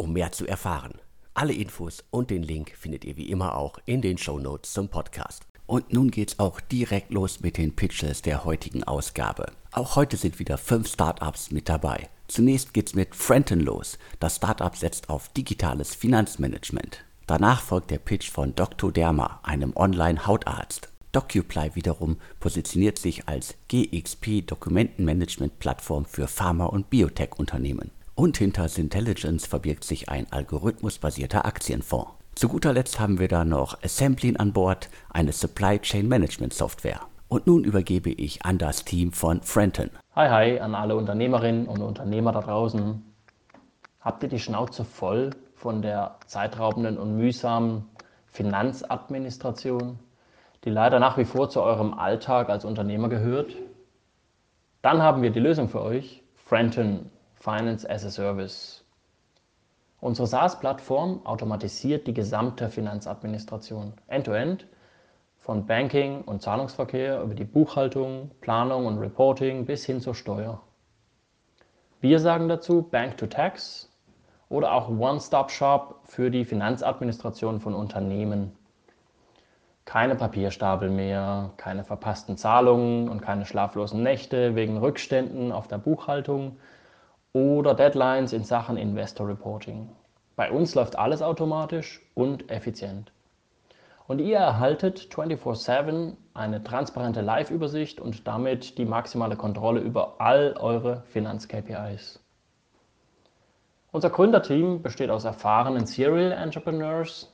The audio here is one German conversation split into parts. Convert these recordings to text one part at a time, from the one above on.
um mehr zu erfahren. Alle Infos und den Link findet ihr wie immer auch in den Show Notes zum Podcast. Und nun geht's auch direkt los mit den Pitches der heutigen Ausgabe. Auch heute sind wieder fünf Startups mit dabei. Zunächst geht's mit Frenton los. Das Startup setzt auf digitales Finanzmanagement. Danach folgt der Pitch von Dr. Derma, einem Online-Hautarzt. DocuPly wiederum positioniert sich als GXP Dokumentenmanagement-Plattform für Pharma- und Biotech-Unternehmen. Und hinter Syntelligence verbirgt sich ein algorithmusbasierter Aktienfonds. Zu guter Letzt haben wir da noch Assembling an Bord, eine Supply Chain Management Software. Und nun übergebe ich an das Team von Frenton. Hi, hi an alle Unternehmerinnen und Unternehmer da draußen. Habt ihr die Schnauze voll von der zeitraubenden und mühsamen Finanzadministration, die leider nach wie vor zu eurem Alltag als Unternehmer gehört? Dann haben wir die Lösung für euch, Frenton Finance as a Service. Unsere SaaS-Plattform automatisiert die gesamte Finanzadministration, end-to-end, -End, von Banking und Zahlungsverkehr über die Buchhaltung, Planung und Reporting bis hin zur Steuer. Wir sagen dazu Bank to Tax oder auch One-Stop-Shop für die Finanzadministration von Unternehmen. Keine Papierstapel mehr, keine verpassten Zahlungen und keine schlaflosen Nächte wegen Rückständen auf der Buchhaltung oder Deadlines in Sachen Investor Reporting. Bei uns läuft alles automatisch und effizient. Und ihr erhaltet 24/7 eine transparente Live-Übersicht und damit die maximale Kontrolle über all eure Finanz-KPIs. Unser Gründerteam besteht aus erfahrenen Serial Entrepreneurs,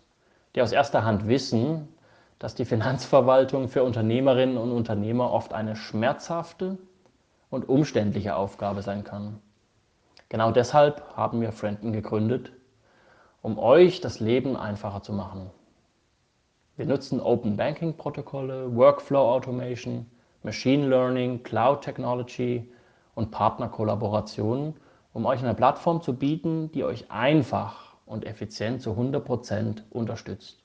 die aus erster Hand wissen, dass die Finanzverwaltung für Unternehmerinnen und Unternehmer oft eine schmerzhafte und umständliche Aufgabe sein kann. Genau deshalb haben wir Frienden gegründet, um euch das Leben einfacher zu machen. Wir nutzen Open Banking Protokolle, Workflow Automation, Machine Learning, Cloud Technology und Partnerkollaborationen, um euch eine Plattform zu bieten, die euch einfach und effizient zu 100% unterstützt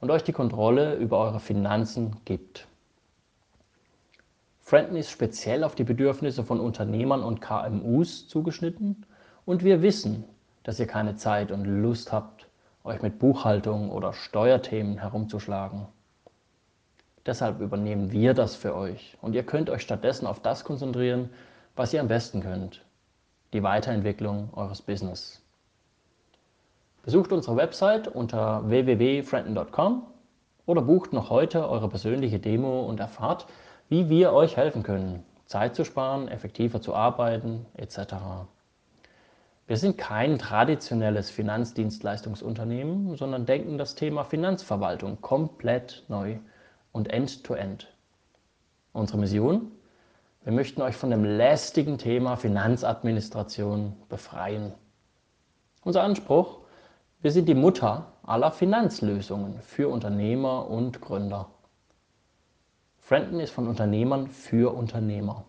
und euch die Kontrolle über eure Finanzen gibt. Friendly ist speziell auf die Bedürfnisse von Unternehmern und KMUs zugeschnitten und wir wissen, dass ihr keine Zeit und Lust habt, euch mit Buchhaltung oder Steuerthemen herumzuschlagen. Deshalb übernehmen wir das für euch und ihr könnt euch stattdessen auf das konzentrieren, was ihr am besten könnt, die Weiterentwicklung eures Business. Besucht unsere Website unter www.frienden.com oder bucht noch heute eure persönliche Demo und erfahrt, wie wir euch helfen können, Zeit zu sparen, effektiver zu arbeiten etc. Wir sind kein traditionelles Finanzdienstleistungsunternehmen, sondern denken das Thema Finanzverwaltung komplett neu und end-to-end. -end. Unsere Mission? Wir möchten euch von dem lästigen Thema Finanzadministration befreien. Unser Anspruch? Wir sind die Mutter aller Finanzlösungen für Unternehmer und Gründer. Friendly ist von Unternehmern für Unternehmer.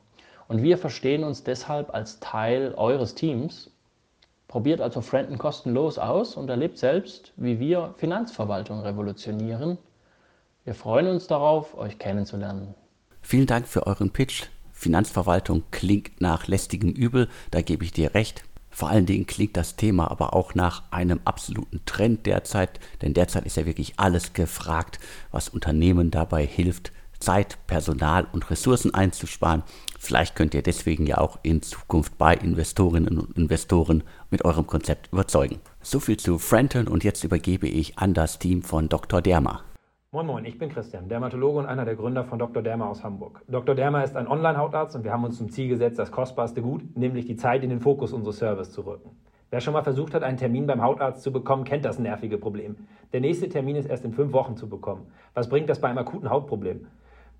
Und wir verstehen uns deshalb als Teil eures Teams. Probiert also Friendly kostenlos aus und erlebt selbst, wie wir Finanzverwaltung revolutionieren. Wir freuen uns darauf, euch kennenzulernen. Vielen Dank für euren Pitch. Finanzverwaltung klingt nach lästigem Übel, da gebe ich dir recht. Vor allen Dingen klingt das Thema aber auch nach einem absoluten Trend derzeit, denn derzeit ist ja wirklich alles gefragt, was Unternehmen dabei hilft, Zeit, Personal und Ressourcen einzusparen. Vielleicht könnt ihr deswegen ja auch in Zukunft bei Investorinnen und Investoren mit eurem Konzept überzeugen. So viel zu Frenton und jetzt übergebe ich an das Team von Dr. Derma. Moin Moin, ich bin Christian, Dermatologe und einer der Gründer von Dr. Derma aus Hamburg. Dr. Derma ist ein Online-Hautarzt und wir haben uns zum Ziel gesetzt, das kostbarste Gut, nämlich die Zeit in den Fokus unseres Service zu rücken. Wer schon mal versucht hat, einen Termin beim Hautarzt zu bekommen, kennt das nervige Problem. Der nächste Termin ist erst in fünf Wochen zu bekommen. Was bringt das bei einem akuten Hautproblem?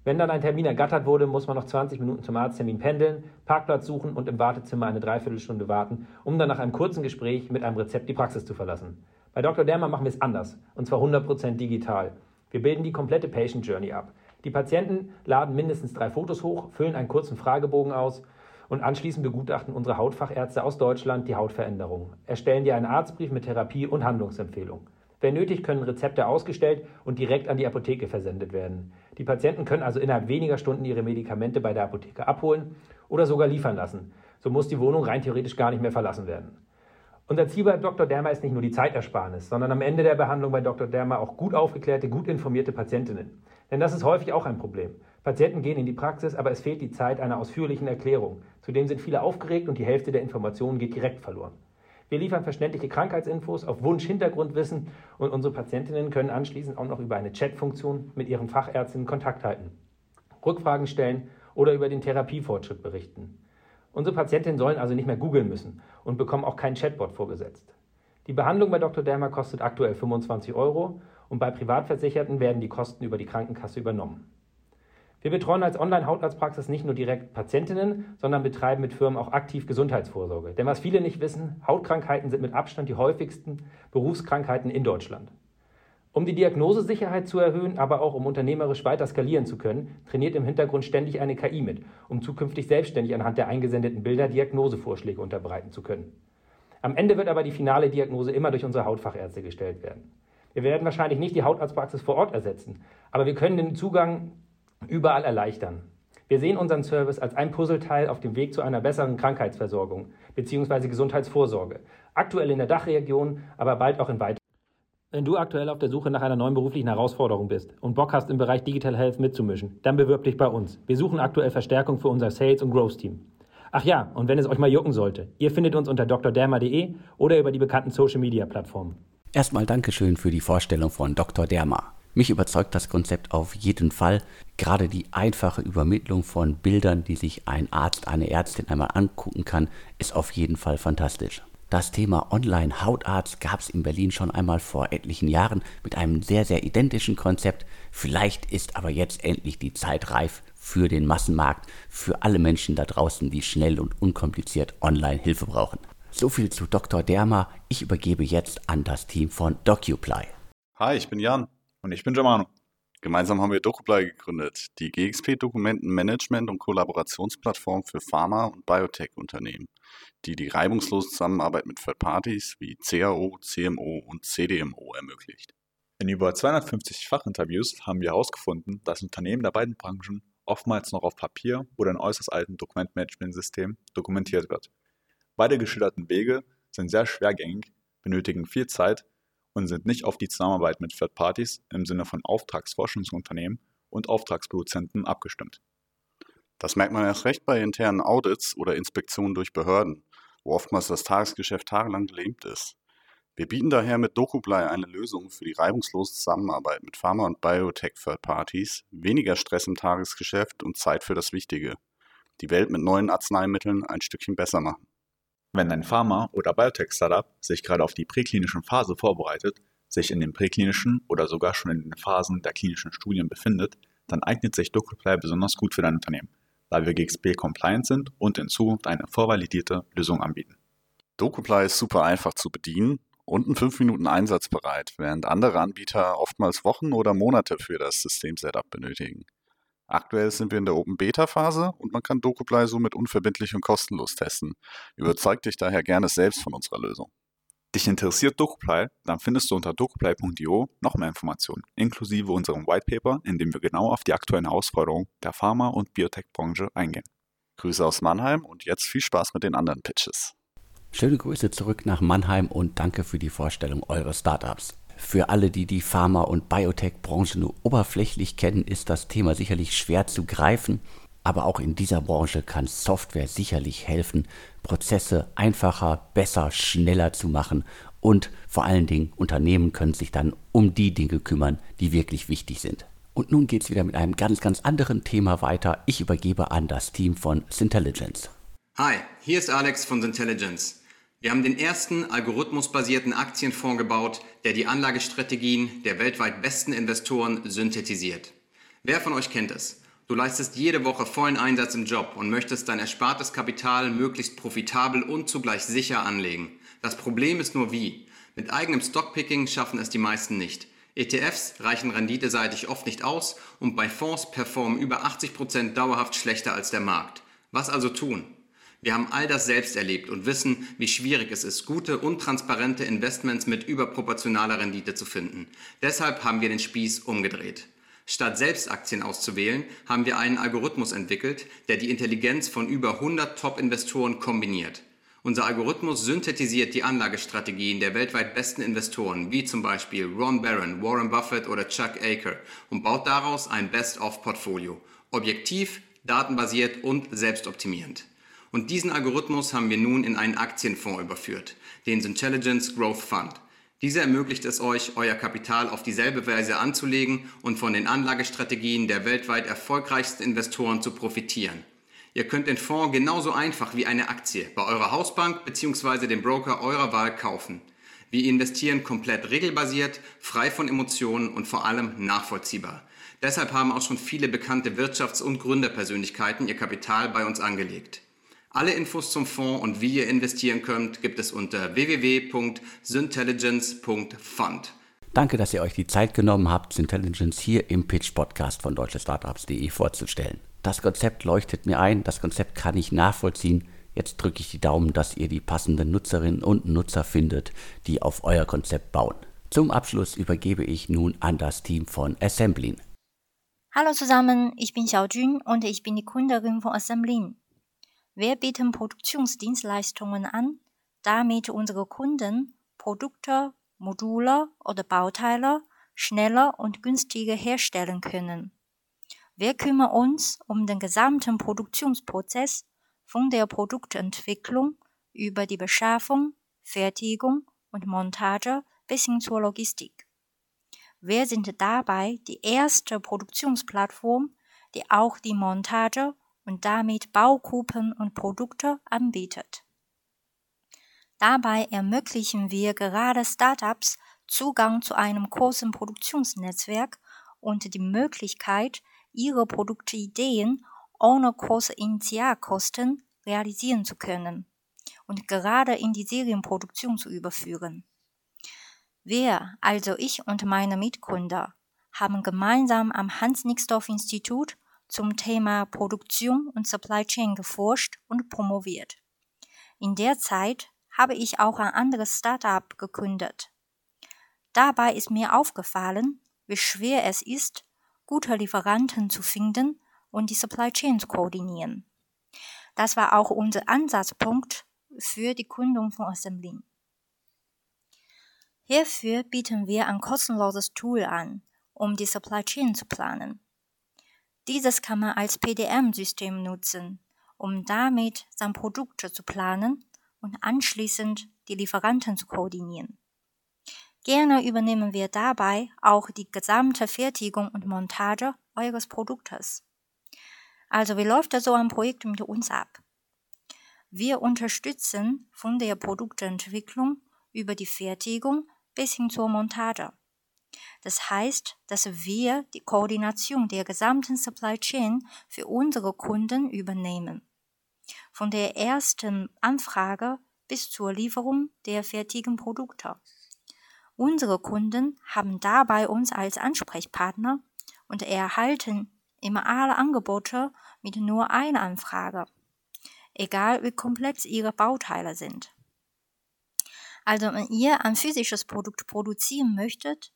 Wenn dann ein Termin ergattert wurde, muss man noch 20 Minuten zum Arzttermin pendeln, Parkplatz suchen und im Wartezimmer eine Dreiviertelstunde warten, um dann nach einem kurzen Gespräch mit einem Rezept die Praxis zu verlassen. Bei Dr. Dermer machen wir es anders, und zwar 100% digital. Wir bilden die komplette Patient Journey ab. Die Patienten laden mindestens drei Fotos hoch, füllen einen kurzen Fragebogen aus und anschließend begutachten unsere Hautfachärzte aus Deutschland die Hautveränderung, erstellen dir einen Arztbrief mit Therapie und Handlungsempfehlung. Wenn nötig, können Rezepte ausgestellt und direkt an die Apotheke versendet werden. Die Patienten können also innerhalb weniger Stunden ihre Medikamente bei der Apotheke abholen oder sogar liefern lassen. So muss die Wohnung rein theoretisch gar nicht mehr verlassen werden. Unser Ziel bei Dr. Derma ist nicht nur die Zeitersparnis, sondern am Ende der Behandlung bei Dr. Derma auch gut aufgeklärte, gut informierte Patientinnen. Denn das ist häufig auch ein Problem. Patienten gehen in die Praxis, aber es fehlt die Zeit einer ausführlichen Erklärung. Zudem sind viele aufgeregt und die Hälfte der Informationen geht direkt verloren. Wir liefern verständliche Krankheitsinfos auf Wunsch Hintergrundwissen und unsere Patientinnen können anschließend auch noch über eine Chatfunktion mit ihren Fachärztinnen Kontakt halten, Rückfragen stellen oder über den Therapiefortschritt berichten. Unsere Patientinnen sollen also nicht mehr googeln müssen und bekommen auch keinen Chatbot vorgesetzt. Die Behandlung bei Dr. Dermer kostet aktuell 25 Euro und bei Privatversicherten werden die Kosten über die Krankenkasse übernommen. Wir betreuen als Online-Hautarztpraxis nicht nur direkt Patientinnen, sondern betreiben mit Firmen auch aktiv Gesundheitsvorsorge. Denn was viele nicht wissen, Hautkrankheiten sind mit Abstand die häufigsten Berufskrankheiten in Deutschland. Um die Diagnosesicherheit zu erhöhen, aber auch um unternehmerisch weiter skalieren zu können, trainiert im Hintergrund ständig eine KI mit, um zukünftig selbstständig anhand der eingesendeten Bilder Diagnosevorschläge unterbreiten zu können. Am Ende wird aber die finale Diagnose immer durch unsere Hautfachärzte gestellt werden. Wir werden wahrscheinlich nicht die Hautarztpraxis vor Ort ersetzen, aber wir können den Zugang überall erleichtern. Wir sehen unseren Service als ein Puzzleteil auf dem Weg zu einer besseren Krankheitsversorgung bzw. Gesundheitsvorsorge. Aktuell in der Dachregion, aber bald auch in weiteren. Wenn du aktuell auf der Suche nach einer neuen beruflichen Herausforderung bist und Bock hast, im Bereich Digital Health mitzumischen, dann bewirb dich bei uns. Wir suchen aktuell Verstärkung für unser Sales- und Growth-Team. Ach ja, und wenn es euch mal jucken sollte, ihr findet uns unter drderma.de oder über die bekannten Social-Media-Plattformen. Erstmal Dankeschön für die Vorstellung von Dr. Derma. Mich überzeugt das Konzept auf jeden Fall. Gerade die einfache Übermittlung von Bildern, die sich ein Arzt, eine Ärztin einmal angucken kann, ist auf jeden Fall fantastisch. Das Thema Online-Hautarzt gab es in Berlin schon einmal vor etlichen Jahren mit einem sehr, sehr identischen Konzept. Vielleicht ist aber jetzt endlich die Zeit reif für den Massenmarkt, für alle Menschen da draußen, die schnell und unkompliziert online Hilfe brauchen. So viel zu Dr. Derma. Ich übergebe jetzt an das Team von DocuPly. Hi, ich bin Jan. Und ich bin Germano. Gemeinsam haben wir DocuPly gegründet, die GXP-Dokumentenmanagement- und Kollaborationsplattform für Pharma- und Biotech-Unternehmen, die die reibungslose Zusammenarbeit mit Third Parties wie CAO, CMO und CDMO ermöglicht. In über 250 Fachinterviews haben wir herausgefunden, dass Unternehmen der beiden Branchen oftmals noch auf Papier oder in äußerst alten Dokumentmanagementsystemen dokumentiert wird. Beide geschilderten Wege sind sehr schwergängig, benötigen viel Zeit und sind nicht auf die Zusammenarbeit mit Third Parties im Sinne von Auftragsforschungsunternehmen und Auftragsproduzenten abgestimmt. Das merkt man erst recht bei internen Audits oder Inspektionen durch Behörden, wo oftmals das Tagesgeschäft tagelang gelähmt ist. Wir bieten daher mit DocuPly eine Lösung für die reibungslose Zusammenarbeit mit Pharma- und Biotech-Third-Parties, weniger Stress im Tagesgeschäft und Zeit für das Wichtige. Die Welt mit neuen Arzneimitteln ein Stückchen besser machen. Wenn ein Pharma- oder Biotech-Startup sich gerade auf die präklinischen Phase vorbereitet, sich in den präklinischen oder sogar schon in den Phasen der klinischen Studien befindet, dann eignet sich DocuPly besonders gut für dein Unternehmen, da wir GXP-compliant sind und in Zukunft eine vorvalidierte Lösung anbieten. DocuPly ist super einfach zu bedienen und in fünf Minuten einsatzbereit, während andere Anbieter oftmals Wochen oder Monate für das System-Setup benötigen. Aktuell sind wir in der Open Beta Phase und man kann DocuPly somit unverbindlich und kostenlos testen. Überzeug dich daher gerne selbst von unserer Lösung. Dich interessiert DocuPly? Dann findest du unter docuply.io noch mehr Informationen, inklusive unserem White Paper, in dem wir genau auf die aktuellen Herausforderungen der Pharma- und Biotech-Branche eingehen. Grüße aus Mannheim und jetzt viel Spaß mit den anderen Pitches. Schöne Grüße zurück nach Mannheim und danke für die Vorstellung eures Startups. Für alle, die die Pharma- und Biotech-Branche nur oberflächlich kennen, ist das Thema sicherlich schwer zu greifen. Aber auch in dieser Branche kann Software sicherlich helfen, Prozesse einfacher, besser, schneller zu machen und vor allen Dingen Unternehmen können sich dann um die Dinge kümmern, die wirklich wichtig sind. Und nun geht es wieder mit einem ganz, ganz anderen Thema weiter. Ich übergebe an das Team von Syntelligence. Hi, hier ist Alex von Syntelligence. Wir haben den ersten algorithmusbasierten Aktienfonds gebaut, der die Anlagestrategien der weltweit besten Investoren synthetisiert. Wer von euch kennt es? Du leistest jede Woche vollen Einsatz im Job und möchtest dein erspartes Kapital möglichst profitabel und zugleich sicher anlegen. Das Problem ist nur wie. Mit eigenem Stockpicking schaffen es die meisten nicht. ETFs reichen renditeseitig oft nicht aus und bei Fonds performen über 80 Prozent dauerhaft schlechter als der Markt. Was also tun? Wir haben all das selbst erlebt und wissen, wie schwierig es ist, gute und transparente Investments mit überproportionaler Rendite zu finden. Deshalb haben wir den Spieß umgedreht. Statt selbst Aktien auszuwählen, haben wir einen Algorithmus entwickelt, der die Intelligenz von über 100 Top-Investoren kombiniert. Unser Algorithmus synthetisiert die Anlagestrategien der weltweit besten Investoren, wie zum Beispiel Ron Barron, Warren Buffett oder Chuck Aker, und baut daraus ein Best-of-Portfolio. Objektiv, datenbasiert und selbstoptimierend. Und diesen Algorithmus haben wir nun in einen Aktienfonds überführt, den Intelligence Growth Fund. Dieser ermöglicht es euch, euer Kapital auf dieselbe Weise anzulegen und von den Anlagestrategien der weltweit erfolgreichsten Investoren zu profitieren. Ihr könnt den Fonds genauso einfach wie eine Aktie bei eurer Hausbank bzw. dem Broker eurer Wahl kaufen. Wir investieren komplett regelbasiert, frei von Emotionen und vor allem nachvollziehbar. Deshalb haben auch schon viele bekannte Wirtschafts- und Gründerpersönlichkeiten ihr Kapital bei uns angelegt. Alle Infos zum Fonds und wie ihr investieren könnt, gibt es unter www.syntelligence.fund. Danke, dass ihr euch die Zeit genommen habt, Syntelligence hier im Pitch Podcast von deutschestartups.de vorzustellen. Das Konzept leuchtet mir ein, das Konzept kann ich nachvollziehen. Jetzt drücke ich die Daumen, dass ihr die passenden Nutzerinnen und Nutzer findet, die auf euer Konzept bauen. Zum Abschluss übergebe ich nun an das Team von Assemblin. Hallo zusammen, ich bin Xiaojun und ich bin die Gründerin von Assemblin. Wir bieten Produktionsdienstleistungen an, damit unsere Kunden Produkte, Module oder Bauteile schneller und günstiger herstellen können. Wir kümmern uns um den gesamten Produktionsprozess von der Produktentwicklung über die Beschaffung, Fertigung und Montage bis hin zur Logistik. Wir sind dabei die erste Produktionsplattform, die auch die Montage und damit Baugruppen und Produkte anbietet. Dabei ermöglichen wir gerade Startups Zugang zu einem großen Produktionsnetzwerk und die Möglichkeit, ihre Produktideen ohne große Initialkosten realisieren zu können und gerade in die Serienproduktion zu überführen. Wir, also ich und meine Mitgründer, haben gemeinsam am Hans-Nixdorf-Institut zum Thema Produktion und Supply Chain geforscht und promoviert. In der Zeit habe ich auch ein anderes Startup gegründet. Dabei ist mir aufgefallen, wie schwer es ist, gute Lieferanten zu finden und die Supply Chain zu koordinieren. Das war auch unser Ansatzpunkt für die Gründung von Assembly. Hierfür bieten wir ein kostenloses Tool an, um die Supply Chain zu planen. Dieses kann man als PDM-System nutzen, um damit sein Produkt zu planen und anschließend die Lieferanten zu koordinieren. Gerne übernehmen wir dabei auch die gesamte Fertigung und Montage eures Produktes. Also wie läuft so ein Projekt mit uns ab? Wir unterstützen von der Produktentwicklung über die Fertigung bis hin zur Montage. Das heißt, dass wir die Koordination der gesamten Supply Chain für unsere Kunden übernehmen. Von der ersten Anfrage bis zur Lieferung der fertigen Produkte. Unsere Kunden haben dabei uns als Ansprechpartner und erhalten immer alle Angebote mit nur einer Anfrage, egal wie komplex ihre Bauteile sind. Also wenn ihr ein physisches Produkt produzieren möchtet,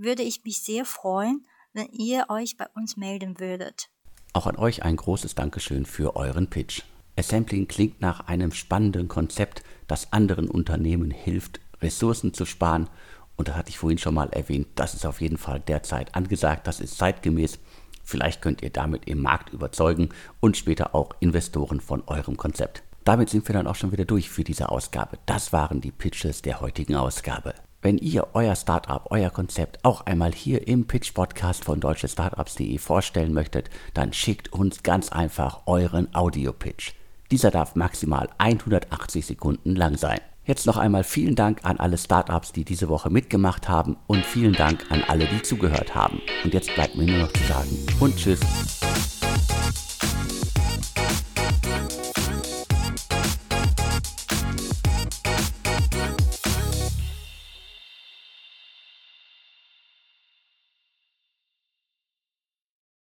würde ich mich sehr freuen, wenn ihr euch bei uns melden würdet. Auch an euch ein großes Dankeschön für euren Pitch. Assembling klingt nach einem spannenden Konzept, das anderen Unternehmen hilft, Ressourcen zu sparen. Und da hatte ich vorhin schon mal erwähnt, das ist auf jeden Fall derzeit angesagt, das ist zeitgemäß. Vielleicht könnt ihr damit im Markt überzeugen und später auch Investoren von eurem Konzept. Damit sind wir dann auch schon wieder durch für diese Ausgabe. Das waren die Pitches der heutigen Ausgabe. Wenn ihr euer Startup, euer Konzept auch einmal hier im Pitch Podcast von deutschestartups.de vorstellen möchtet, dann schickt uns ganz einfach euren Audio-Pitch. Dieser darf maximal 180 Sekunden lang sein. Jetzt noch einmal vielen Dank an alle Startups, die diese Woche mitgemacht haben und vielen Dank an alle, die zugehört haben. Und jetzt bleibt mir nur noch zu sagen und tschüss.